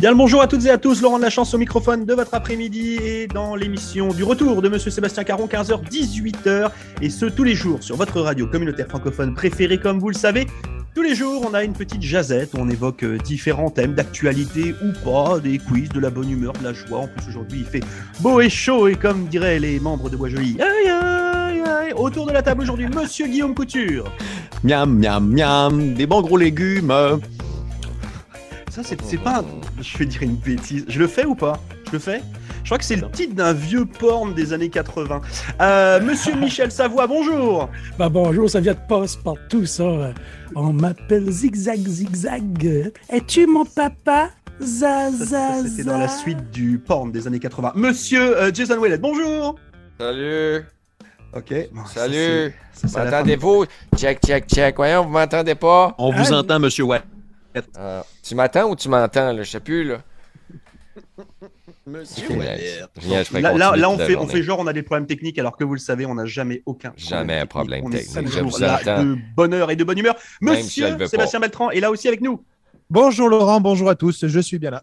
Bien le bonjour à toutes et à tous, Laurent de la chance au microphone de votre après-midi et dans l'émission du retour de Monsieur Sébastien Caron, 15h, 18h, et ce tous les jours sur votre radio communautaire francophone préférée, comme vous le savez. Tous les jours, on a une petite jazette on évoque euh, différents thèmes d'actualité ou pas, des quiz, de la bonne humeur, de la joie. En plus, aujourd'hui, il fait beau et chaud, et comme diraient les membres de Bois Joli, aïe aïe aïe, autour de la table aujourd'hui, Monsieur Guillaume Couture. Miam, miam, miam, des bons gros légumes. Ça, c'est pas. un- Je vais dire une bêtise. Je le fais ou pas? Je le fais? Je crois que c'est le titre d'un vieux porn des années 80. Euh, Monsieur Michel Savoie, bonjour. Bah bonjour, ça vient de passe-partout, ça. On m'appelle Zigzag Zigzag. Es-tu mon papa? Ça, Za, ça, za, C'était dans la suite du porn des années 80. Monsieur euh, Jason Willett, bonjour. Salut, Ok. bon, ça, salut. M'entendez-vous? Check, check, check. Voyons, vous m'entendez pas? On vous Ah, entend, monsieur Watt. Euh, tu m'entends ou tu m'entends, là? Je sais plus, là. Monsieur. Génial, je Là, là, continuer là, on toute la fait, on journée. fait genre on a des problèmes techniques alors que vous le savez, on n'a jamais aucun problème Jamais un technique. problème On est technique. toujours Je vous là entends. de bonheur et de bonne humeur. Même si elle Monsieur veut pas. Sébastien Beltran est là aussi avec nous. Bonjour Laurent, bonjour à tous, je suis bien là.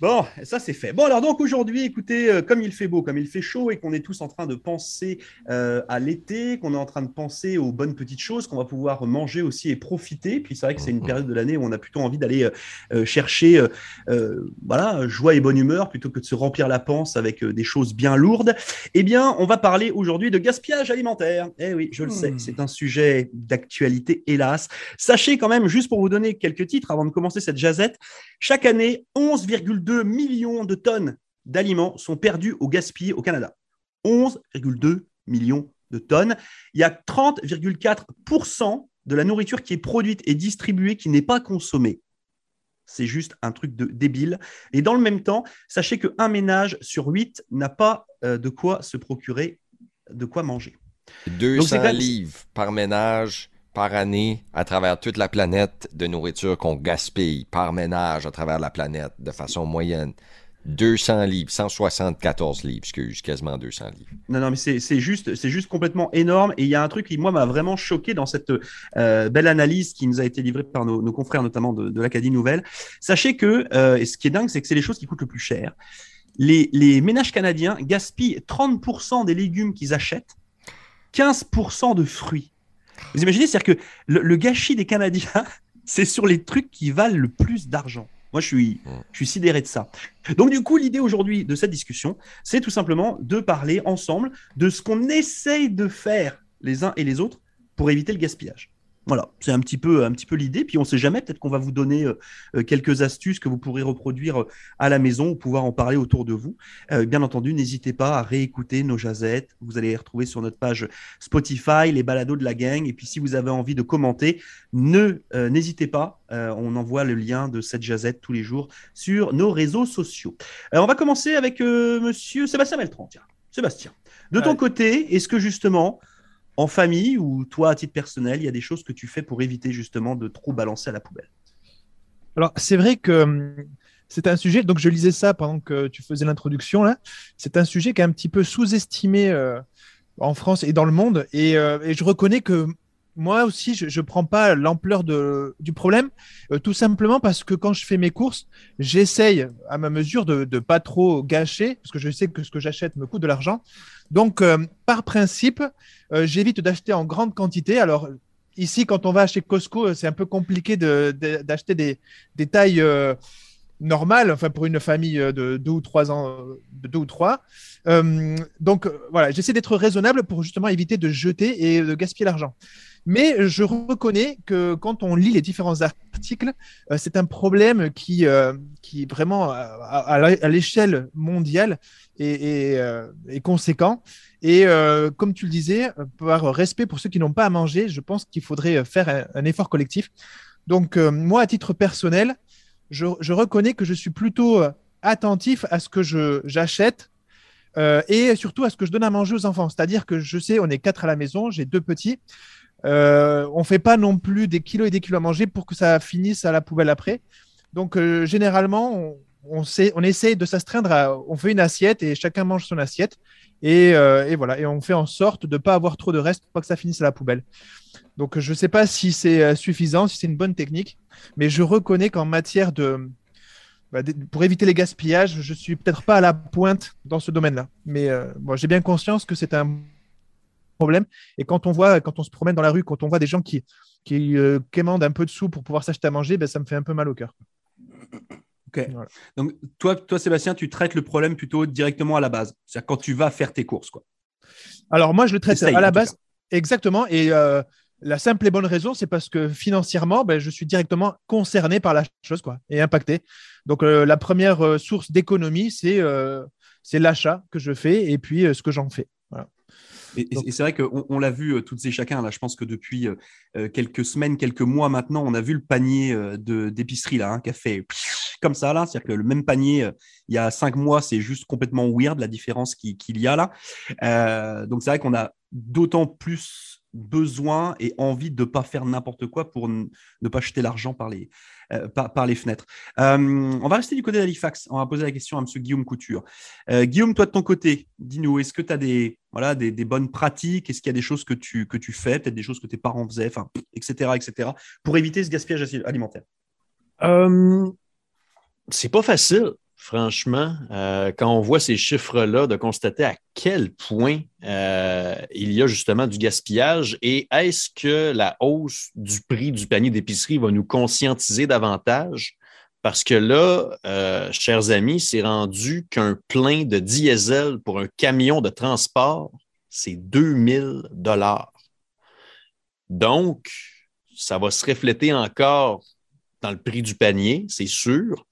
Bon, ça c'est fait. Bon, alors donc aujourd'hui, écoutez, euh, comme il fait beau, comme il fait chaud et qu'on est tous en train de penser euh, à l'été, qu'on est en train de penser aux bonnes petites choses qu'on va pouvoir manger aussi et profiter. Puis c'est vrai que c'est une Mhm. période de l'année où on a plutôt envie d'aller euh, chercher, voilà, joie et bonne humeur plutôt que de se remplir la panse avec des choses bien lourdes. Eh bien, on va parler aujourd'hui de gaspillage alimentaire. Eh oui, je le sais, Hmm. c'est un sujet d'actualité, hélas. Sachez quand même, juste pour vous donner quelques titres avant de commencer cette jazette, chaque année, 11,2 millions de tonnes d'aliments sont perdus au gaspillé au Canada. 11,2 millions de tonnes. Il y a 30,4% de la nourriture qui est produite et distribuée qui n'est pas consommée. C'est juste un truc de débile. Et dans le même temps, sachez qu'un ménage sur huit n'a pas euh, de quoi se procurer, de quoi manger. Donc, 200 quand même- livres par ménage par année à travers toute la planète de nourriture qu'on gaspille par ménage à travers la planète de façon moyenne. 200 livres, 174 livres, excuse, quasiment 200 livres. Non, non, mais c'est juste, c'est juste complètement énorme. Et il y a un truc qui, moi, m'a vraiment choqué dans cette euh, belle analyse qui nous a été livrée par nos, confrères, notamment de, de l'Acadie Nouvelle. Sachez que, euh, et ce qui est dingue, c'est que c'est les choses qui coûtent le plus cher. Les ménages canadiens gaspillent 30% des légumes qu'ils achètent, 15% de fruits. Vous imaginez, c'est-à-dire que le, gâchis des Canadiens, c'est sur les trucs qui valent le plus d'argent. Moi, je suis, je suis sidéré de ça. Donc, du coup, l'idée aujourd'hui de cette discussion, c'est tout simplement de parler ensemble de ce qu'on essaye de faire les uns et les autres pour éviter le gaspillage. Voilà, c'est un petit peu, un petit peu l'idée. Puis on ne sait jamais, peut-être qu'on va vous donner euh, euh, quelques astuces que vous pourrez reproduire euh, à la maison ou pouvoir en parler autour de vous. Euh, bien entendu, n'hésitez pas à réécouter nos jazettes. Vous allez les retrouver sur notre page Spotify, les balados de la gang. Et puis si vous avez envie de commenter, ne euh, n'hésitez pas. On envoie le lien de cette jazette tous les jours sur nos réseaux sociaux. On va commencer avec Monsieur Sébastien Beltran. Tiens, Sébastien, de ton Ouais. côté, est-ce que justement, en famille ou toi à titre personnel, il y a des choses que tu fais pour éviter justement de trop balancer à la poubelle? Alors c'est vrai que hum, c'est un sujet, donc je lisais ça pendant que tu faisais l'introduction là, c'est un sujet qui est un petit peu sous-estimé euh, en France et dans le monde, et, euh, et je reconnais que moi aussi je ne prends pas l'ampleur du problème, euh, tout simplement parce que quand je fais mes courses, j'essaye à ma mesure de ne pas trop gâcher, parce que je sais que ce que j'achète me coûte de l'argent. Donc euh, par principe, euh, j'évite d'acheter en grande quantité. Alors ici, quand on va chez Costco, c'est un peu compliqué d'acheter des, tailles normales, enfin pour une famille de deux ou trois ans, de deux ou trois. Donc voilà, j'essaie d'être raisonnable pour justement éviter de jeter et de gaspiller l'argent. Mais je reconnais que quand on lit les différents articles, euh, c'est un problème qui, euh, qui vraiment à, l'échelle mondiale est, euh, conséquent. Et comme tu le disais, par respect pour ceux qui n'ont pas à manger, je pense qu'il faudrait faire un, effort collectif. Donc moi, à titre personnel, je, reconnais que je suis plutôt attentif à ce que j'achète et surtout à ce que je donne à manger aux enfants. C'est-à-dire que je sais, on est quatre à la maison, j'ai deux petits. Euh, on fait pas non plus des kilos et des kilos à manger pour que ça finisse à la poubelle après. Donc euh, généralement, on, essaye de s'astreindre à, on fait une assiette et chacun mange son assiette. Et, euh, voilà, et on fait en sorte de ne pas avoir trop de reste pour que ça finisse à la poubelle. Donc je ne sais pas si c'est euh, suffisant, si c'est une bonne technique, mais je reconnais qu'en matière de, bah, pour éviter les gaspillages, je suis peut-être pas à la pointe dans ce domaine-là. Mais euh, j'ai bien conscience que c'est un problème. Et quand on voit, quand on se promène dans la rue, quand on voit des gens qui, qui euh, quémandent un peu de sous pour pouvoir s'acheter à manger, ben, ça me fait un peu mal au cœur. Ok. Voilà. Donc, toi, toi, Sébastien, tu traites le problème plutôt directement à la base. C'est-à-dire quand tu vas faire tes courses. Quoi. Alors moi, je le traite Essaye, à la base. Exactement. Et euh, la simple et bonne raison, c'est parce que financièrement, ben, je suis directement concerné par la chose quoi, et impacté. Donc euh, la première euh, source d'économie, c'est euh, l'achat que je fais et puis ce que j'en fais. Et, c'est vrai qu'on on l'a vu euh, toutes et chacun. Là, je pense que depuis euh, euh, quelques semaines, quelques mois maintenant, on a vu le panier de d'épicerie là, hein, qui a fait comme ça là. C'est-à-dire que le même panier euh, il y a cinq mois, c'est juste complètement weird la différence qui- qu'il y a là. Euh, donc c'est vrai qu'on a d'autant plus besoin et envie de ne pas faire n'importe quoi pour ne pas jeter l'argent par les, euh, par, les fenêtres. Euh, on va rester du côté d'Halifax. On va poser la question à M. Guillaume Couture. Euh, Guillaume, toi de ton côté, dis-nous, est-ce que tu as des, voilà, des, bonnes pratiques? Est-ce qu'il y a des choses que tu, que tu fais, peut-être des choses que tes parents faisaient, enfin, etc., etc., pour éviter ce gaspillage alimentaire? C'est pas facile, franchement, euh, quand on voit ces chiffres-là, de constater à quel point euh, il y a justement du gaspillage et est-ce que la hausse du prix du panier d'épicerie va nous conscientiser davantage? Parce que là, euh, chers amis, c'est rendu qu'un plein de diesel pour un camion de transport, c'est 2000 dollars. Donc, ça va se refléter encore dans le prix du panier, c'est sûr.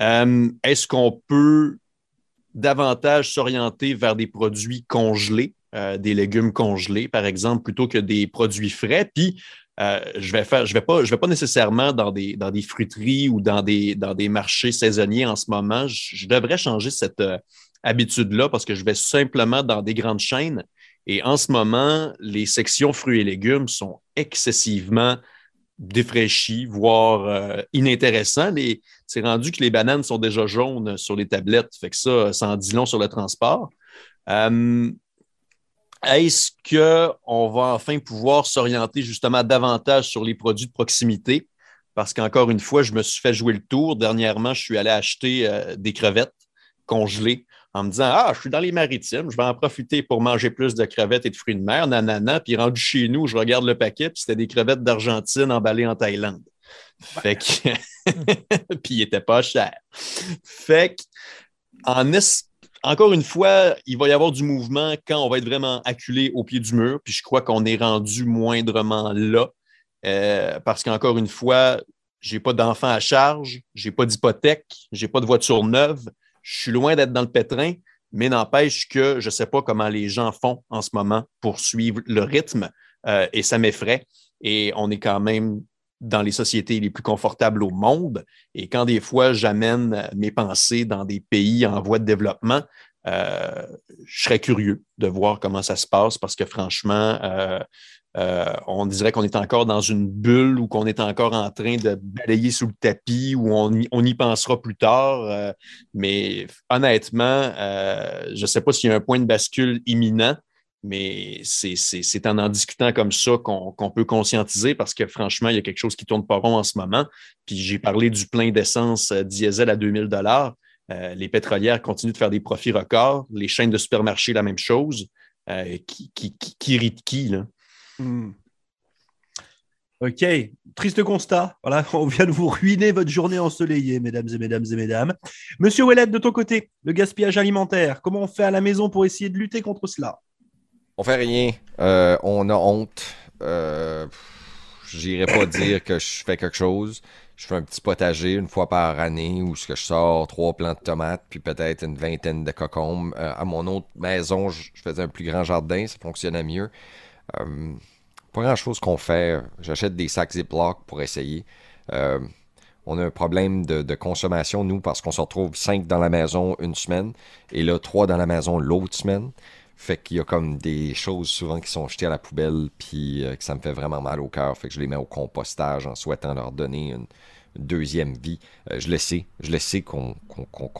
Euh, Est-ce qu'on peut davantage s'orienter vers des produits congelés, euh, des légumes congelés, par exemple, plutôt que des produits frais? Puis, euh, je vais vais pas, je vais pas nécessairement dans des, dans des fruiteries ou dans des, dans des marchés saisonniers en ce moment. Je, devrais changer cette habitude-là parce que je vais simplement dans des grandes chaînes. Et en ce moment, les sections fruits et légumes sont excessivement défraîchis, voire euh, inintéressants. C'est rendu que les bananes sont déjà jaunes sur les tablettes. Fait que ça, ça en dit long sur le transport. Euh, est-ce qu'on va enfin pouvoir s'orienter justement davantage sur les produits de proximité? Parce qu'encore une fois, je me suis fait jouer le tour. Dernièrement, je suis allé acheter euh, des crevettes congelées en me disant Ah, je suis dans les maritimes, je vais en profiter pour manger plus de crevettes et de fruits de mer, nanana. Puis rendu chez nous, je regarde le paquet, puis c'était des crevettes d'Argentine emballées en Thaïlande. Fait que. puis il était pas cher. Fait que, en es- encore une fois, il va y avoir du mouvement quand on va être vraiment acculé au pied du mur. Puis je crois qu'on est rendu moindrement là. Euh, parce qu'encore une fois, j'ai pas d'enfant à charge, j'ai pas d'hypothèque, j'ai pas de voiture neuve. Je suis loin d'être dans le pétrin, mais n'empêche que je sais pas comment les gens font en ce moment pour suivre le rythme euh, et ça m'effraie. Et on est quand même dans les sociétés les plus confortables au monde. Et quand des fois j'amène mes pensées dans des pays en voie de développement, euh, je serais curieux de voir comment ça se passe parce que franchement, euh, euh, on dirait qu'on est encore dans une bulle ou qu'on est encore en train de balayer sous le tapis ou on y, pensera plus tard. Mais honnêtement, je ne sais pas s'il y a un point de bascule imminent, mais c'est en en discutant comme ça qu'on peut conscientiser parce que franchement, il y a quelque chose qui tourne pas rond en ce moment. Puis j'ai parlé du plein d'essence diesel à 2000 dollars. Euh, les pétrolières continuent de faire des profits records. Les chaînes de supermarchés, la même chose. Euh, qui, qui, qui, qui rit de qui, là? Hmm. Ok, triste constat. Voilà, on vient de vous ruiner votre journée ensoleillée, mesdames et mesdames et mesdames. Monsieur Ouellet, de ton côté, le gaspillage alimentaire, comment on fait à la maison pour essayer de lutter contre cela? On fait rien. Euh, on a honte. Euh, J'irai pas dire que je fais quelque chose. Je fais un petit potager une fois par année où ce je sors trois plants de tomates puis peut-être une vingtaine de cocombes. Euh, à mon autre maison, je faisais un plus grand jardin, ça fonctionnait mieux. Euh, pas grand-chose qu'on fait. J'achète des sacs Ziploc pour essayer. Euh, on a un problème de consommation, nous, parce qu'on se retrouve cinq dans la maison une semaine et là, trois dans la maison l'autre semaine. Fait qu'il y a comme des choses souvent qui sont jetées à la poubelle, puis euh, que ça me fait vraiment mal au cœur. Fait que je les mets au compostage en souhaitant leur donner une, deuxième vie. Euh, je le sais, je le sais qu'on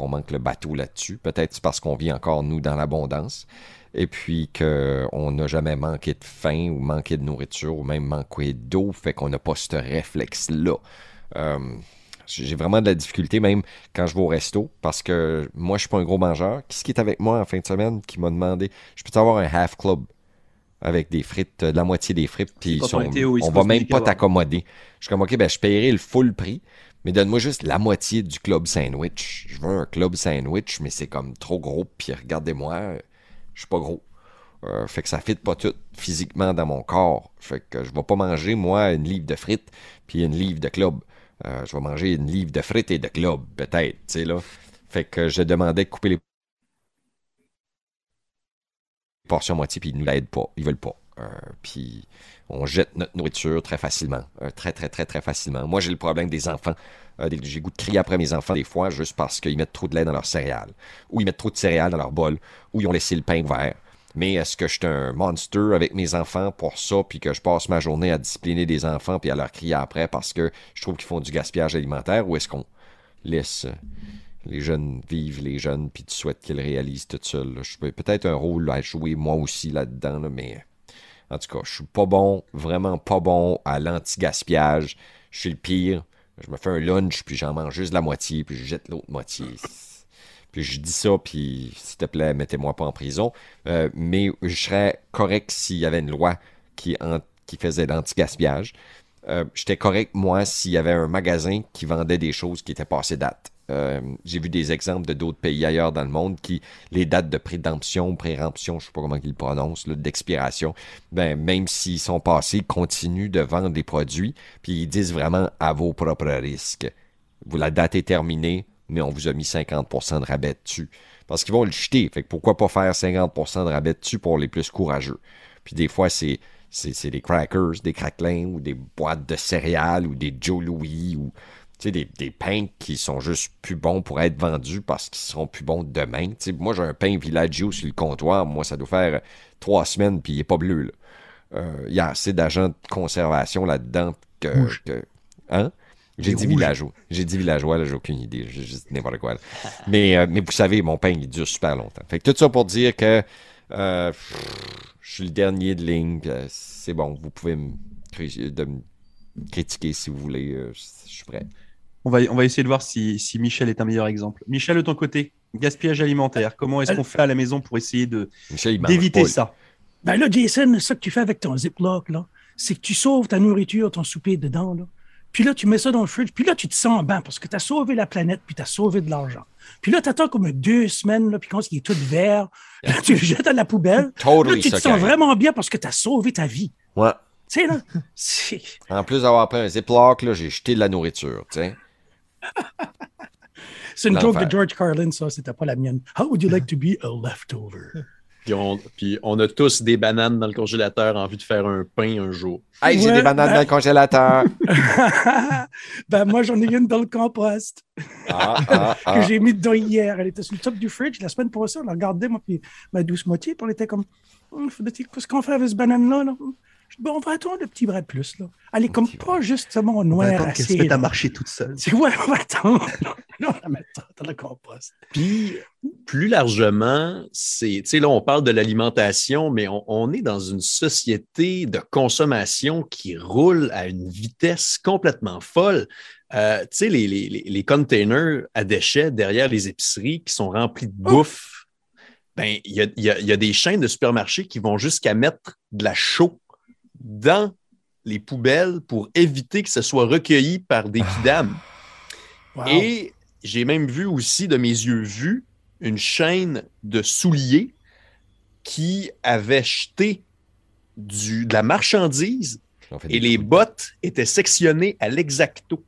manque le bateau là-dessus. Peut-être parce qu'on vit encore, nous, dans l'abondance. Et puis qu'on n'a jamais manqué de faim ou manqué de nourriture ou même manqué d'eau, fait qu'on n'a pas ce réflexe-là. Euh, j'ai vraiment de la difficulté, même quand je vais au resto, parce que moi, je suis pas un gros mangeur. Qui ce qui est avec moi en fin de semaine qui m'a demandé? Je peux avoir un half club avec des frites, euh, de la moitié des frites, puis se on va même pas t'accommoder. Je suis comme, OK, ben, je paierai le full prix, mais donne-moi juste la moitié du club sandwich. Je veux un club sandwich, mais c'est comme trop gros, puis regardez-moi, je suis pas gros. Euh, fait que ça fit pas tout physiquement dans mon corps. Fait que je vais pas manger, moi, une livre de frites, puis une livre de club. Euh, je vais manger une livre de frites et de club, peut-être, tu sais, là. Fait que je demandais de couper les portions à moitié, puis ils nous l'aident pas. Ils veulent pas. Euh, puis on jette notre nourriture très facilement. Euh, très, très, très, très facilement. Moi, j'ai le problème des enfants. J'ai goût de crier après mes enfants des fois juste parce qu'ils mettent trop de lait dans leur céréales. Ou ils mettent trop de céréales dans leur bol. Ou ils ont laissé le pain vert. Mais est-ce que je suis un monster avec mes enfants pour ça, puis que je passe ma journée à discipliner des enfants, puis à leur crier après parce que je trouve qu'ils font du gaspillage alimentaire, ou est-ce qu'on laisse euh, les jeunes vivre les jeunes, puis tu souhaites qu'ils réalisent tout seul? Je peux peut-être un rôle à jouer moi aussi là-dedans, là, mais en tout cas, je suis pas bon, vraiment pas bon à l'anti-gaspillage. Je suis le pire. Je me fais un lunch, puis j'en mange juste la moitié, puis je jette l'autre moitié. Puis je dis ça, puis s'il te plaît, mettez-moi pas en prison. Euh, mais je serais correct s'il y avait une loi qui, qui faisait l'anti-gaspillage. Euh, J'étais correct, moi, s'il y avait un magasin qui vendait des choses qui étaient passées date. Euh, J'ai vu des exemples de d'autres pays ailleurs dans le monde qui, les dates de prédemption, préemption, je sais pas comment ils le prononcent, d'expiration, ben, même s'ils sont passés, ils continuent de vendre des produits, puis ils disent vraiment à vos propres risques. Vous, la date est terminée, mais on vous a mis 50% de rabais dessus. Parce qu'ils vont le jeter. Fait que pourquoi pas faire 50% de rabais dessus pour les plus courageux? Puis des fois, c'est, c'est, c'est des crackers, des craquelins, ou des boîtes de céréales, ou des Joe Louis, ou des, des pains qui sont juste plus bons pour être vendus parce qu'ils seront plus bons demain. Moi, j'ai un pain Villaggio sur le comptoir. Moi, ça doit faire trois semaines, puis il n'est pas bleu. là. Euh, Il y a assez d'agents de conservation là-dedans que... Que- hein? J'ai dit villageois. J'ai dit villageois, là, j'ai aucune idée. J'ai juste dit n'importe quoi. là. Mais, euh, mais vous savez, mon pain, il dure super longtemps. Fait que tout ça pour dire que euh, pff, je suis le dernier de ligne. puis, euh, c'est bon, vous pouvez me, cri- de me critiquer si vous voulez. euh, je suis prêt. On va, on va essayer de voir si, si Michel est un meilleur exemple. Michel, de ton côté, gaspillage alimentaire, comment est-ce qu'on fait à la maison pour essayer de d'éviter ça? Ben là, Jason, ça que tu fais avec ton Ziploc, là, c'est que tu sauves ta nourriture, ton souper dedans, là. Puis là, tu mets ça dans le fridge, puis là, tu te sens bien parce que tu as sauvé la planète, puis tu as sauvé de l'argent. Puis là, tu attends comme deux semaines, là, puis quand il est tout vert, là, tu le jettes à la poubelle. Là, Totally tu te sens vraiment bien parce que tu as sauvé ta vie. Ouais. Tu sais, là, c'est... En plus d'avoir pris un Ziploc, là, j'ai jeté de la nourriture. tu sais. C'est une joke de George Carlin, ça, c'était pas la mienne. How would you like to be a leftover? Puis on, puis on a tous des bananes dans le congélateur en vue de faire un pain un jour. Hey, j'ai Ouais, des bananes ben- dans le congélateur. ben, moi, j'en ai une dans le compost Ah, ah, que ah. j'ai mis dedans hier. Elle était sur le top du fridge. La semaine passée, on la regardait, moi, puis ma douce moitié, puis on était comme, faudrait-il- qu'est-ce qu'on fait avec ce banane-là? Là? Bon, on va attendre le petit bras de plus. Là. Elle est comme pas justement On va noire attendre qu'elle se assez. mette à marcher toute seule. C'est ouais, on va attendre. On la met dans le compost. Puis, plus largement, c'est, tu sais, là, on parle de l'alimentation, mais on, on est dans une société de consommation qui roule à une vitesse complètement folle. Euh, tu sais, les, les, les- containers à déchets derrière les épiceries qui sont remplis de bouffe, ben, il y a, il y a- il y a des chaînes de supermarchés qui vont jusqu'à mettre de la chaux dans les poubelles pour éviter que ce soit recueilli par des kidams. Wow. Et j'ai même vu aussi de mes yeux vus une chaîne de souliers qui avait jeté du, de la marchandise et les bottes étaient sectionnées à l'exacto.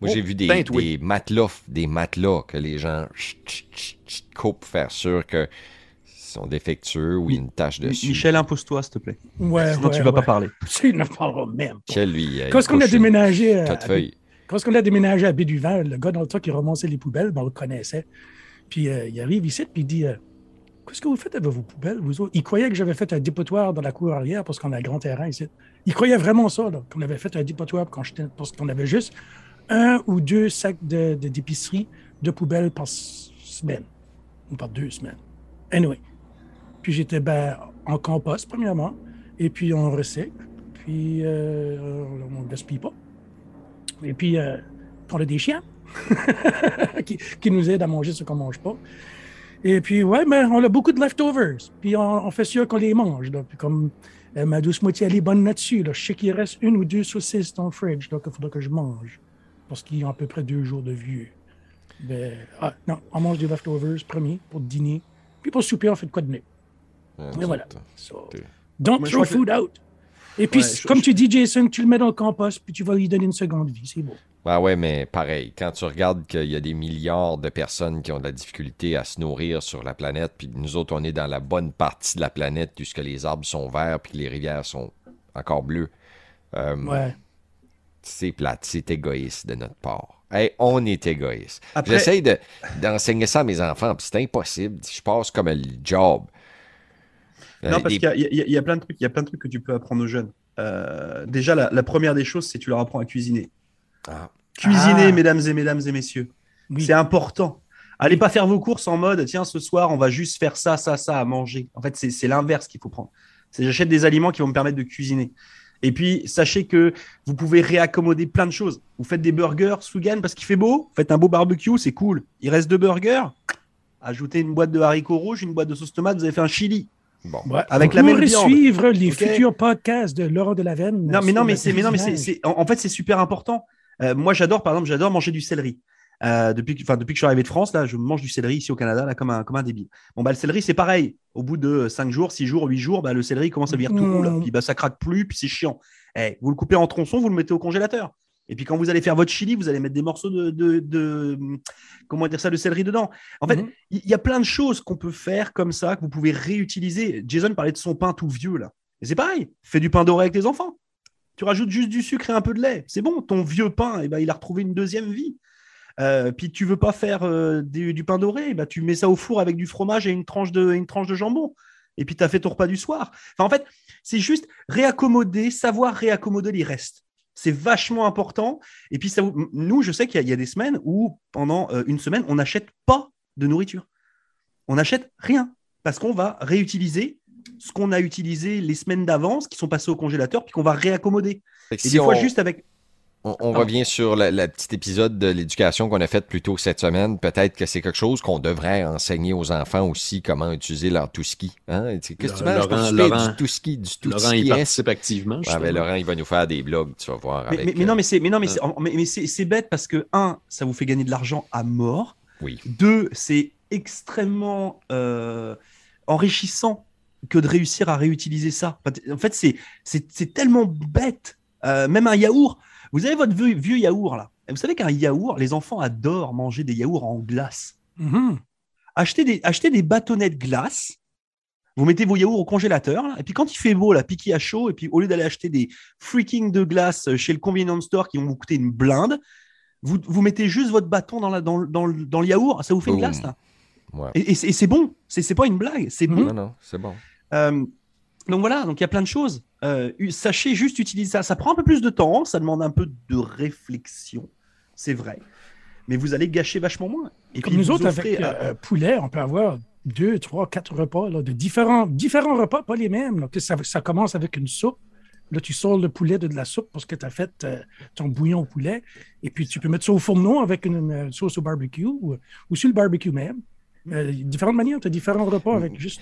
Moi, j'ai Oh, vu des, oui. des matelas, des matelas que les gens chut, chut, chut, chut, coupent pour faire sûr que sont défectueux ou il y a une tache dessus. Michel, impose-toi, s'il te plaît. Ouais, Sinon, ouais, tu vas pas parler. Tu ne parleras même pas. Michel, lui, Quand est-ce qu'on a déménagé à, de. Quand on a déménagé à Béduvant, le gars dans le temps qui ramassait les poubelles, ben, on le connaissait. Puis euh, il arrive ici, puis il dit euh, Qu'est-ce que vous faites avec vos poubelles, vous autres Il croyait que j'avais fait un dépotoir dans la cour arrière parce qu'on a un grand terrain ici. Il croyait vraiment ça, là, qu'on avait fait un dépotoir quand j'étais- parce qu'on avait juste un ou deux sacs de- de- d'épicerie de, poubelles par semaine. Ou par deux semaines. Anyway. Puis j'étais ben, en compost, premièrement. Et puis on recycle. Puis euh, on ne gaspille pas. Et puis, On a des chiens qui, qui nous aident à manger ce qu'on mange pas. Et puis, ouais, mais on a beaucoup de leftovers. Puis on, fait sûr qu'on les mange. Puis comme euh, ma douce moitié, elle est bonne là-dessus. Là. Je sais qu'il reste une ou deux saucisses dans le fridge, donc il faudra que je mange. Parce qu'ils ont à peu près deux jours de vieux. Ben, ah, non, on mange des leftovers, premier, pour dîner. Puis pour souper, on fait de quoi de mieux. Mais voilà. So, don't throw que- food out. Et puis, Ouais, je- comme je- tu dis, Jason, tu le mets dans le compost, puis tu vas lui donner une seconde vie. C'est beau. Ah ouais, mais pareil, quand tu regardes qu'il y a des milliards de personnes qui ont de la difficulté à se nourrir sur la planète, puis nous autres, on est dans la bonne partie de la planète, puisque les arbres sont verts, puis que les rivières sont encore bleues. Euh, Ouais. C'est plate, c'est égoïste de notre part. Hey, on est égoïste. Après- J'essaye de- d'enseigner ça à mes enfants, puis c'est impossible. Je passe comme le job. Euh, Non, parce qu'il y, a- il y a- il y a plein de trucs, il y a plein de trucs que tu peux apprendre aux jeunes. Euh, déjà, la, la première des choses, c'est que tu leur apprends à cuisiner. Ah. Cuisiner, Ah. mesdames et mesdames et messieurs, Oui. c'est important. Allez pas faire vos courses en mode tiens ce soir on va juste faire ça ça ça à manger. En fait c'est c'est l'inverse qu'il faut prendre. C'est j'achète des aliments qui vont me permettre de cuisiner. Et puis sachez que vous pouvez réaccommoder plein de choses. Vous faites des burgers Sougan parce qu'il fait beau, vous faites un beau barbecue, c'est cool. Il reste deux burgers. Ajoutez une boîte de haricots rouges, une boîte de sauce tomate, vous avez fait un chili. Bon. Ouais. Avec la même suivre les futurs podcasts de Laurent de la Veine. Non, mais non, mais c'est, mais non, mais c'est, en, en fait, c'est super important. Euh, moi, j'adore, par exemple, j'adore manger du céleri. Euh, depuis, que, enfin, depuis que je suis arrivé de France, là, je mange du céleri ici au Canada, là, comme un, comme un débile. Bon, bah, le céleri, c'est pareil. Au bout de 5 jours, 6 jours, 8 jours, bah, le céleri commence à devenir tout Mmh. roule. Puis, bah, ça craque plus, puis c'est chiant. Eh, vous le coupez en tronçons, vous le mettez au congélateur. Et puis, quand vous allez faire votre chili, vous allez mettre des morceaux de, de, de- comment dire ça, de céleri dedans. En fait, Mhm. il y, a plein de choses qu'on peut faire comme ça, que vous pouvez réutiliser. Jason parlait de son pain tout vieux, là. Et c'est pareil. Fais du pain doré avec tes enfants. Tu rajoutes juste du sucre et un peu de lait. C'est bon, ton vieux pain, eh ben, il a retrouvé une deuxième vie. Euh, puis tu veux pas faire euh, du, du pain doré, eh ben, tu mets ça au four avec du fromage et une tranche de, une tranche de jambon. Et puis tu as fait ton repas du soir. Enfin, en fait, c'est juste réaccommoder, savoir réaccommoder les restes. C'est vachement important. Et puis, ça nous, je sais qu'il y, a- il y a des semaines où, pendant euh, une semaine, on n'achète pas de nourriture. On n'achète rien parce qu'on va réutiliser ce qu'on a utilisé les semaines d'avance, qui sont passés au congélateur, puis qu'on va réaccommoder. Et si des fois, juste avec. On, on Ah. revient sur la, la petite épisode de l'éducation qu'on a fait plus tôt cette semaine. Peut-être que c'est quelque chose qu'on devrait enseigner aux enfants aussi, comment utiliser leur tout ski. Hein? Qu'est-ce que tu manges Laurent-? Laurent- Du tout ski, du tout Laurent, il participe activement. Ben, Laurent, il va nous faire des blogs, tu vas voir. Mais, avec, mais- mais non, euh, mais c'est, mais non, mais c'est, bête parce que un, ça vous fait gagner de l'argent à mort. Oui. Deux, c'est extrêmement euh, enrichissant que de réussir à réutiliser ça. En fait, c'est, c'est, c'est tellement bête. Euh, même un yaourt. Vous avez votre vieux, vieux yaourt là. Et vous savez qu'un yaourt, les enfants adorent manger des yaourts en glace. Mhm. achetez des, achetez des bâtonnets de glace. Vous mettez vos yaourts au congélateur, là, et puis quand il fait beau, là, piqué à chaud, et puis au lieu d'aller acheter des freaking de glace chez le convenience store qui vont vous coûter une blinde, vous, vous mettez juste votre bâton dans, la, dans, le- dans, le- dans le yaourt, ça vous fait une Boum. glace. là. ouais. Et, et c'est bon, c'est c'est pas une blague, c'est bon. Non, non, c'est bon. Euh, donc voilà, donc il y a plein de choses. Euh, sachez juste utiliser ça. Ça prend un peu plus de temps, ça demande un peu de réflexion, c'est vrai. Mais vous allez gâcher vachement moins. Et Comme puis nous autres, offrez avec à- euh, poulet, on peut avoir deux, trois, quatre repas là, de différents, différents repas, pas les mêmes. là. Que ça, ça commence avec une soupe. Là, tu sors le poulet de, de la soupe parce que tu as fait euh, ton bouillon au poulet. Et puis, tu peux mettre ça au fourneau avec une, une sauce au barbecue ou, ou sur le barbecue même. Euh, différentes manières, tu as différents repas avec juste.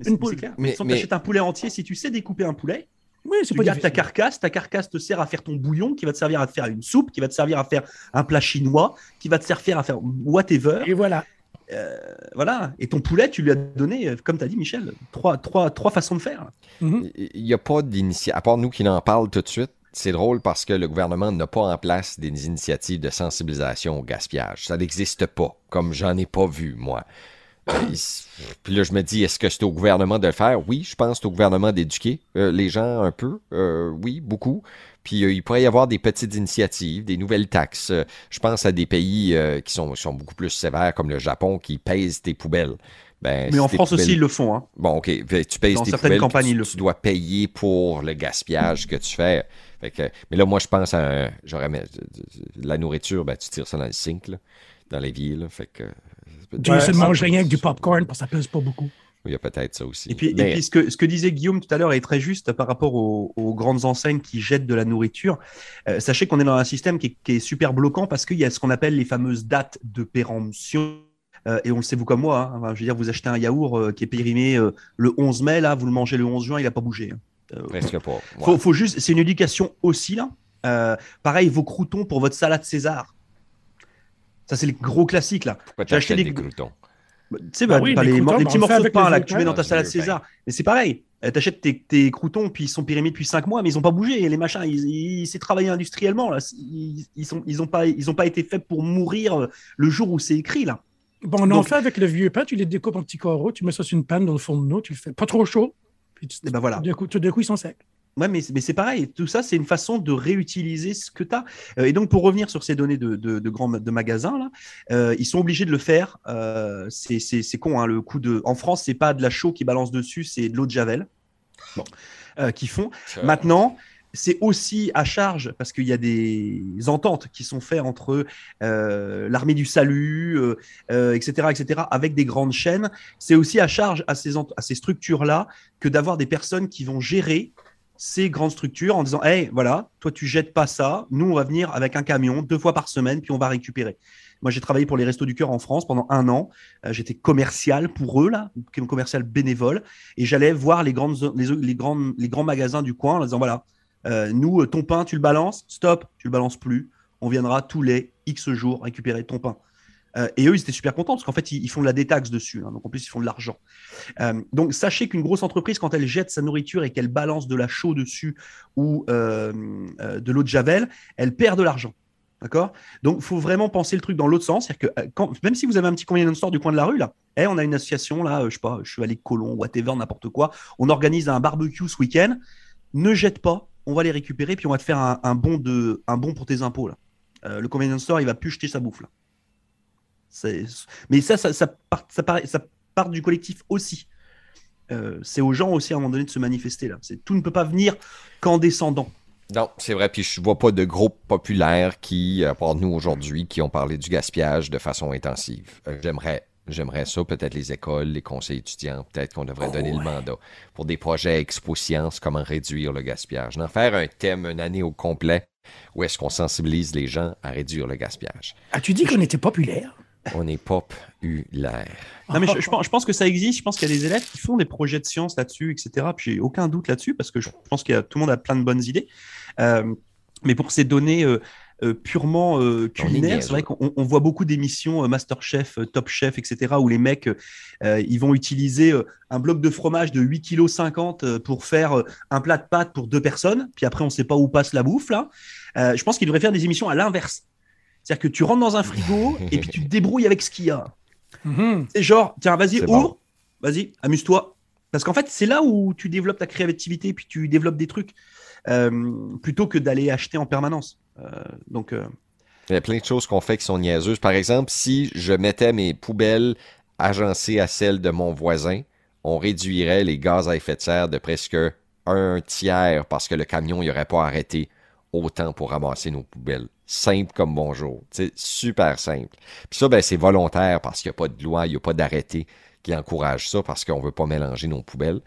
C'est- Une poule. clair. Mais- Mais, si mais- tu achètes un poulet entier, si tu sais découper un poulet, Oui, c'est tu pas gardes ta carcasse, ta carcasse te sert à faire ton bouillon, qui va te servir à te faire une soupe, qui va te servir à faire un plat chinois, qui va te servir à faire whatever. Et voilà. Voilà. Et ton poulet, tu lui as donné, euh, comme tu as dit, Michel, trois, trois, trois façons de faire. Mhm. Il n'y a pas d'initiative, à part nous qui en parlent tout de suite. C'est drôle parce que le gouvernement n'a pas en place des initiatives de sensibilisation au gaspillage. Ça n'existe pas, comme j'en ai pas vu, moi. Euh, Puis là, je me dis, est-ce que c'est au gouvernement de le faire? Oui, je pense que c'est au gouvernement d'éduquer euh, les gens un peu. Euh, oui, beaucoup. Puis euh, il pourrait y avoir des petites initiatives, des nouvelles taxes. Je pense à des pays qui sont, sont beaucoup plus sévères, comme le Japon, qui pèsent tes poubelles. Ben, Mais en France aussi, ils le font. hein. Bon, OK. Fait, Tu Dans tes certaines poubelles, le tu, dois payer pour le gaspillage que tu fais. Fait que, mais là, moi, je pense à j'aurais la nourriture, ben, tu tires ça dans le sink, là, dans l'évier. Fait que, Jason Ouais, mange ça- rien avec du popcorn parce que ça pèse pas beaucoup. Il y a peut-être ça aussi. Et puis, et Mais- puis ce, que, ce que disait Guillaume tout à l'heure est très juste par rapport aux, aux grandes enseignes qui jettent de la nourriture. Euh, sachez qu'on est dans un système qui est, qui est super bloquant parce qu'il y a ce qu'on appelle les fameuses dates de péremption. Euh, et on le sait, vous comme moi. hein. Enfin, je veux dire, vous achetez un yaourt euh, qui est périmé euh, le 11 mai, là, vous le mangez le 11 juin, il n'a pas bougé. hein. Euh, Presque pas. Ouais. faut, faut juste, c'est une éducation aussi là. Euh, pareil, vos croutons pour votre salade César. Ça, c'est les gros classiques là. Pourquoi j'ai acheté des- des croutons? Tu sais, Bah bah, oui, les les, croutons, les bah, petits morceaux de pain là que tu mets dans ta salade César. Mais c'est pareil. Euh, T'achètes tes, tes croutons, puis ils sont périmés depuis 5 mois, mais ils n'ont pas bougé. Et les machins, ils, ils, c'est travaillé industriellement. Là. Ils, ils, sont, ils, ont pas, ils ont pas été faits pour mourir euh, le jour où c'est écrit. là. Bon, on en fait avec le vieux pain, tu les découpes en petits carreaux, tu mets ça sur une panne dans le fourneau, tu le fais pas trop chaud, puis tu, Et ben voilà. tout d'un coup, coup, ils sont secs. Ouais, mais, mais c'est pareil. Tout ça, c'est une façon de réutiliser ce que tu as. et donc, pour revenir sur ces données de, de, de grands de magasins, là, euh, ils sont obligés de le faire. Euh, c'est con, hein, le coup de. En France, c'est pas de la chaux qui balance dessus, c'est de l'eau de Javel. Bon. Euh, qui font. Maintenant, c'est aussi à charge parce qu'il y a des ententes qui sont faites entre euh, l'armée du salut, euh, euh, etc., etc., avec des grandes chaînes. C'est aussi à charge à ces, à ces structures-là que d'avoir des personnes qui vont gérer ces grandes structures en disant Hey, voilà, toi, tu jettes pas ça. Nous, on va venir avec un camion deux fois par semaine, puis on va récupérer. Moi, j'ai travaillé pour les Restos du Cœur en France pendant un an. Euh, J'étais commercial pour eux, là, commercial bénévole. Et j'allais voir les, grandes, les, grandes, les grands magasins du coin en disant Voilà, euh, nous, euh, ton pain, tu le balances, stop, tu le balances plus. On viendra tous les X jours récupérer ton pain. Euh, et eux, ils étaient super contents parce qu'en fait, ils, font de la détaxe dessus. hein. donc, en plus, ils font de l'argent. Euh, donc, sachez qu'une grosse entreprise, quand elle jette sa nourriture et qu'elle balance de la chaux dessus ou euh, de l'eau de Javel, elle perd de l'argent. D'accord? Donc, il faut vraiment penser le truc dans l'autre sens. C'est-à-dire que même si vous avez un petit convenience store du coin de la rue, là, eh, on a une association, là, je sais pas, je suis allé colon, whatever, n'importe quoi. On organise un barbecue ce week-end. Ne jette pas, on va les récupérer, puis on va te faire un, bon, de, un bon pour tes impôts. Le convenience store, il va plus jeter sa bouffe. Là. Mais ça, ça, ça, part, ça, part, ça part du collectif aussi. Euh, c'est aux gens aussi à un moment donné de se manifester. Là. C'est- Tout ne peut pas venir qu'en descendant. Non, c'est vrai. Puis je vois pas de groupe populaire qui, à part nous aujourd'hui, qui ont parlé du gaspillage de façon intensive. Euh, J'aimerais. J'aimerais ça, peut-être les écoles, les conseils étudiants, peut-être qu'on devrait Oh, donner le mandat pour des projets Expo Science, comment réduire le gaspillage. D'en faire un thème, une année au complet, où est-ce qu'on sensibilise les gens à réduire le gaspillage. As-tu dit qu'on était populaire? On est populaire. Non, mais je, je pense, je pense que ça existe. Je pense qu'il y a des élèves qui font des projets de science là-dessus, etc. Puis j'ai aucun doute là-dessus parce que je pense que tout le monde a plein de bonnes idées. Euh, mais pour ces données euh, euh, purement culinaires, c'est vrai qu'on on voit beaucoup d'émissions Masterchef, Top Chef, etc. où les mecs, ils vont utiliser un bloc de fromage de 8,50 kg pour faire un plat de pâtes pour deux personnes. Puis après, on ne sait pas où passe la bouffe là. Je pense qu'ils devraient faire des émissions à l'inverse. C'est-à-dire que tu rentres dans un frigo et puis tu te débrouilles avec ce qu'il y a. Mhm. C'est genre, tiens, vas-y, ouvre, vas-y, amuse-toi. Parce qu'en fait, c'est là où tu développes ta créativité, puis tu développes des trucs, euh, plutôt que d'aller acheter en permanence. Euh, donc, euh, Il y a plein de choses qu'on fait qui sont niaiseuses. Par exemple, si je mettais mes poubelles agencées à celles de mon voisin, on réduirait les gaz à effet de serre de presque un tiers parce que le camion n'aurait pas arrêté autant pour ramasser nos poubelles. Simple comme bonjour. C'est super simple. Puis ça, ben, c'est volontaire parce qu'il n'y a pas de loi, il n'y a pas d'arrêté qui encourage ça parce qu'on ne veut pas mélanger nos poubelles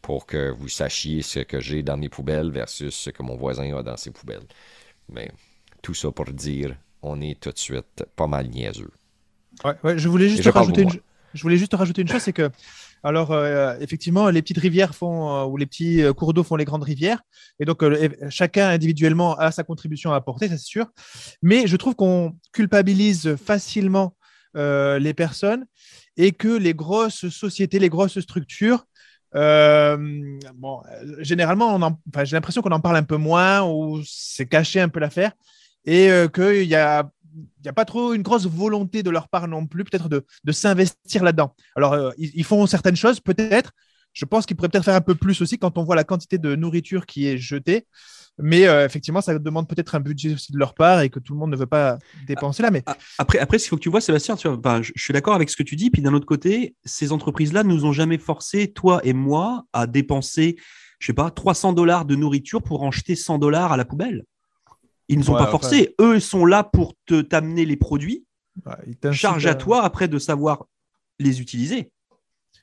pour que vous sachiez ce que j'ai dans mes poubelles versus ce que mon voisin a dans ses poubelles. Mais tout ça pour dire, on est tout de suite pas mal niaiseux. Ouais, ouais, je voulais juste je parle rajouter pour une, je voulais juste rajouter une chose, c'est que, alors, euh, effectivement, les petites rivières font, euh, ou les petits euh, cours d'eau font les grandes rivières. Et donc, chacun individuellement a sa contribution à apporter, c'est sûr. Mais je trouve qu'on culpabilise facilement les personnes et que les grosses sociétés, les grosses structures, bon, généralement, on en- enfin, j'ai l'impression qu'on en parle un peu moins ou c'est caché un peu l'affaire et qu'il y a n'y a pas trop une grosse volonté de leur part non plus, peut-être de, de s'investir là-dedans. Alors, euh, ils, font certaines choses, peut-être. Je pense qu'ils pourraient peut-être faire un peu plus aussi quand on voit la quantité de nourriture qui est jetée. Mais euh, effectivement, ça demande peut-être un budget aussi de leur part et que tout le monde ne veut pas dépenser là. Mais après, après, ce qu'il faut que tu vois, Sébastien, tu vois, enfin, je, suis d'accord avec ce que tu dis. Puis d'un autre côté, ces entreprises-là nous ont jamais forcé, toi et moi, à dépenser, je sais pas, 300 dollars de nourriture pour en jeter 100 dollars à la poubelle. Ils nous ont Ouais, pas enfin- forcé. Eux ils sont là pour te t'amener les produits. ouais, Charge à à- toi après de savoir les utiliser.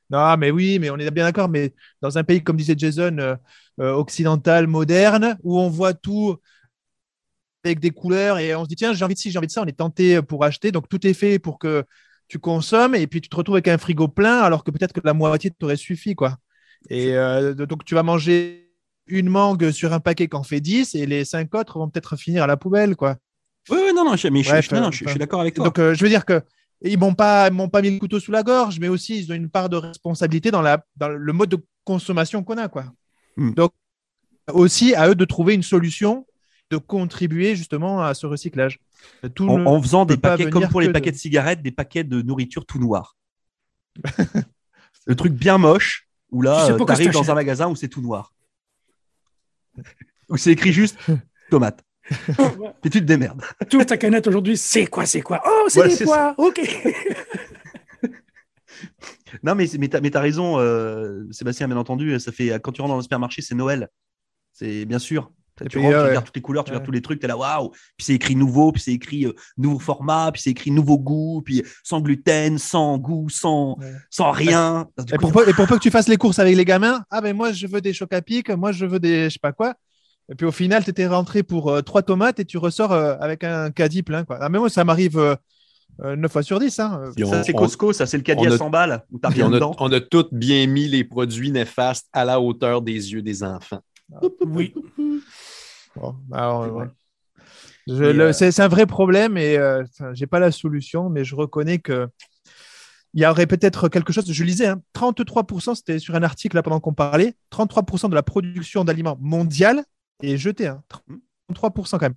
Non, mais oui, mais on est bien d'accord. Mais dans un pays, comme disait Jason, euh, euh, occidental, moderne, où on voit tout avec des couleurs et on se dit, tiens, j'ai envie de ci, j'ai envie de ça, on est tenté pour acheter. Donc, tout est fait pour que tu consommes et puis tu te retrouves avec un frigo plein alors que peut-être que la moitié t'aurait suffi, quoi. Et euh, donc, tu vas manger une mangue sur un paquet qui en fait 10 et les cinq autres vont peut-être finir à la poubelle, quoi. Oui, oui, non, non, je, mais je- Bref, je, non, non, euh, je- je enfin, suis d'accord avec toi. Donc, euh, je veux dire que ils m'ont pas, ils m'ont pas mis le couteau sous la gorge, mais aussi ils ont une part de responsabilité dans, la, dans le mode de consommation qu'on a, quoi. Hmm. Donc, aussi à eux de trouver une solution, de contribuer justement à ce recyclage. Tout en, faisant des paquets, comme pour les de- paquets de cigarettes, des paquets de nourriture tout noir. le truc bien moche, où Tu là, sais euh, t'achètes. dans un magasin où c'est tout noir. Où c'est écrit juste tomate. Et tu te démerdes. Tout ta canette aujourd'hui, c'est quoi, c'est quoi? Oh, c'est Ouais, des pois, OK. Non, mais, mais t'as mais t'as raison, euh, Sébastien, bien entendu. Ça fait, quand tu rentres dans le supermarché, c'est Noël. C'est bien sûr. Tu puis, rentres, tu regardes toutes les couleurs, tu Ouais. regardes tous les trucs, tu es là, waouh! Puis c'est écrit nouveau, puis c'est écrit euh, nouveau format, puis c'est écrit nouveau goût, puis sans gluten, sans goût, sans, Ouais. sans rien. Et coup, pour, peu, et pour peu que tu fasses les courses avec les gamins, ah ben moi je veux des chocs à pic, moi je veux des je sais pas quoi. Et puis au final, tu étais rentré pour euh, trois tomates et tu ressors euh, avec un caddie plein. Quoi. Ah, mais moi, ça m'arrive euh, euh, 9 fois sur 10. Hein. On- ça, c'est on- Costco, ça, c'est le caddie on à a- 100 balles où t'as on a, on a tous bien mis les produits néfastes à la hauteur des yeux des enfants. Oui. Bon, alors, euh, ouais. Je- Mais, le- euh, C'est c'est un vrai problème et euh, j'ai pas la solution, mais je reconnais que il y aurait peut-être quelque chose. Je lisais, hein, 33%, c'était sur un article là pendant qu'on parlait, 33% de la production d'aliments mondiale est jetée. Hein, 33% quand même.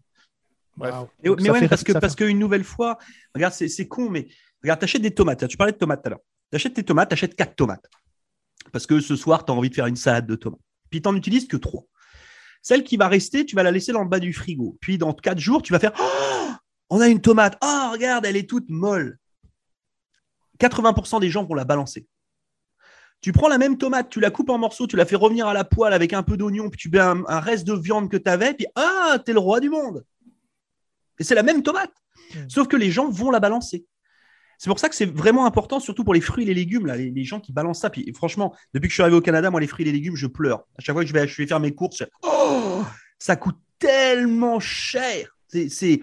Bref. Wow. Mais, ouais, parce que parce qu'une nouvelle fois, regarde, c'est c'est con, mais regarde, t'achètes des tomates. Tu parlais de tomates tout à l'heure. T'achètes tes tomates, t'achètes quatre tomates. Parce que ce soir, tu as envie de faire une salade de tomates. Puis t'en utilises que trois. Celle qui va rester, tu vas la laisser dans le bas du frigo. Puis dans quatre jours, tu vas faire Oh, on a une tomate. Oh, regarde, elle est toute molle. 80% des gens vont la balancer. Tu prends la même tomate, tu la coupes en morceaux, tu la fais revenir à la poêle avec un peu d'oignon, puis tu mets un, un reste de viande que tu avais, puis ah, t'es le roi du monde. Et c'est la même tomate. Mm. Sauf que les gens vont la balancer. C'est pour ça que c'est vraiment important, surtout pour les fruits et les légumes, là, les, les gens qui balancent ça. Puis franchement, depuis que je suis arrivé au Canada, moi, les fruits et les légumes, je pleure. À chaque fois que je vais, je vais faire mes courses, je- oh, ça coûte tellement cher. C'est,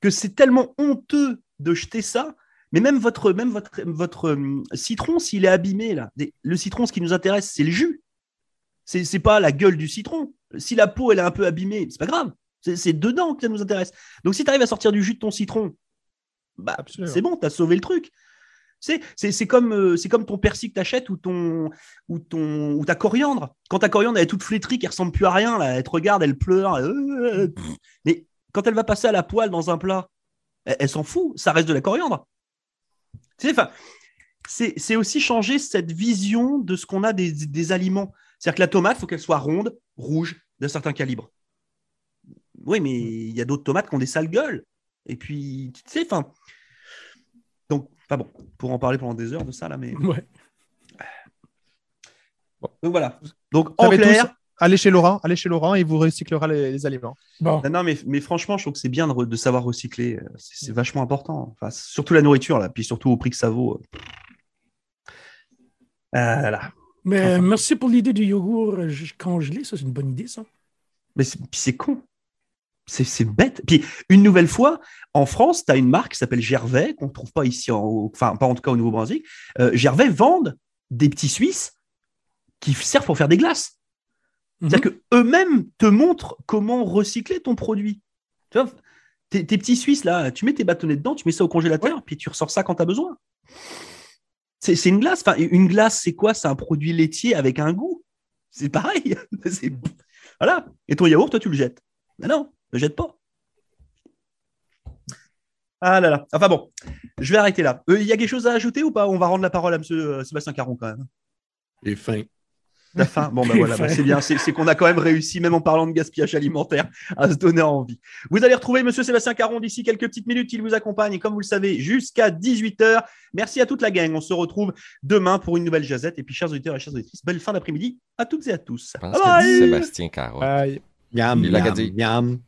que c'est tellement honteux de jeter ça. Mais même votre, même votre, votre hum, citron, s'il est abîmé, là, le citron, ce qui nous intéresse, c'est le jus. C'est, c'est pas la gueule du citron. Si la peau, elle est un peu abîmée, c'est pas grave. C'est, dedans que ça nous intéresse. Donc, si tu arrives à sortir du jus de ton citron, bah, c'est bon, tu as sauvé le truc. C'est, comme, euh, comme ton persil que tu achètes ou, ton, ou, ton, ou ta coriandre. Quand ta coriandre est toute flétrie, qui ressemble plus à rien, là, elle te regarde, elle pleure. euh, pff. mais quand elle va passer à la poêle dans un plat, elle, s'en fout, ça reste de la coriandre. Tu sais, c'est aussi changer cette vision de ce qu'on a des, des aliments. C'est-à-dire que la tomate, il faut qu'elle soit ronde, rouge, d'un certain calibre. Oui, mais il y a d'autres tomates qui ont des sales gueules. Et puis, tu sais, enfin. Donc, pas bon, pour en parler pendant des heures de ça, là, mais. Ouais. Donc voilà. Donc, en clair. tous, allez chez Laurent, allez chez Laurent, il vous recyclera les, les aliments. Bon. Non, non, mais, mais franchement, je trouve que c'est bien de, savoir recycler. euh, C'est vachement important. Enfin, surtout la nourriture, là, puis surtout au prix que ça vaut. Ah là là. Mais Enfin. merci pour l'idée du yogourt euh, congelé. Ça, c'est une bonne idée, ça. Mais c'est- puis c'est con. C'est bête. Puis une nouvelle fois, en France, tu as une marque qui s'appelle Gervais, qu'on ne trouve pas ici, en, enfin pas en tout cas au Nouveau-Brunswick. Euh, Gervais vendent des petits Suisses qui servent pour faire des glaces. C'est-à-dire qu'eux-mêmes te montrent comment recycler ton produit. Tu vois, tes, tes petits Suisses, là, tu mets tes bâtonnets dedans, tu mets ça au congélateur, puis tu ressors ça quand tu as besoin. C'est une glace. Enfin, une glace, c'est quoi? C'est un produit laitier avec un goût. C'est pareil. Voilà. Et ton yaourt, toi, tu le jettes. Mais non, ne le jette pas. Ah là là. Enfin bon, je vais arrêter là. Euh, Il y a quelque chose à ajouter ou pas? On va rendre la parole à M. Sébastien Caron quand même. J'ai faim. La fin. Bon, ben voilà, bah, c'est bien. C'est qu'on a quand même réussi, même en parlant de gaspillage alimentaire, à se donner envie. Vous allez retrouver Monsieur Sébastien Caron d'ici quelques petites minutes. Il vous accompagne, et comme vous le savez, jusqu'à 18h. Merci à toute la gang. On se retrouve demain pour une nouvelle jazette. Et puis, chers auditeurs et chères auditrices, belle fin d'après-midi à toutes et à tous. Bye Sébastien Caron. Bye. Miam, Il l'a miam, dit. miam.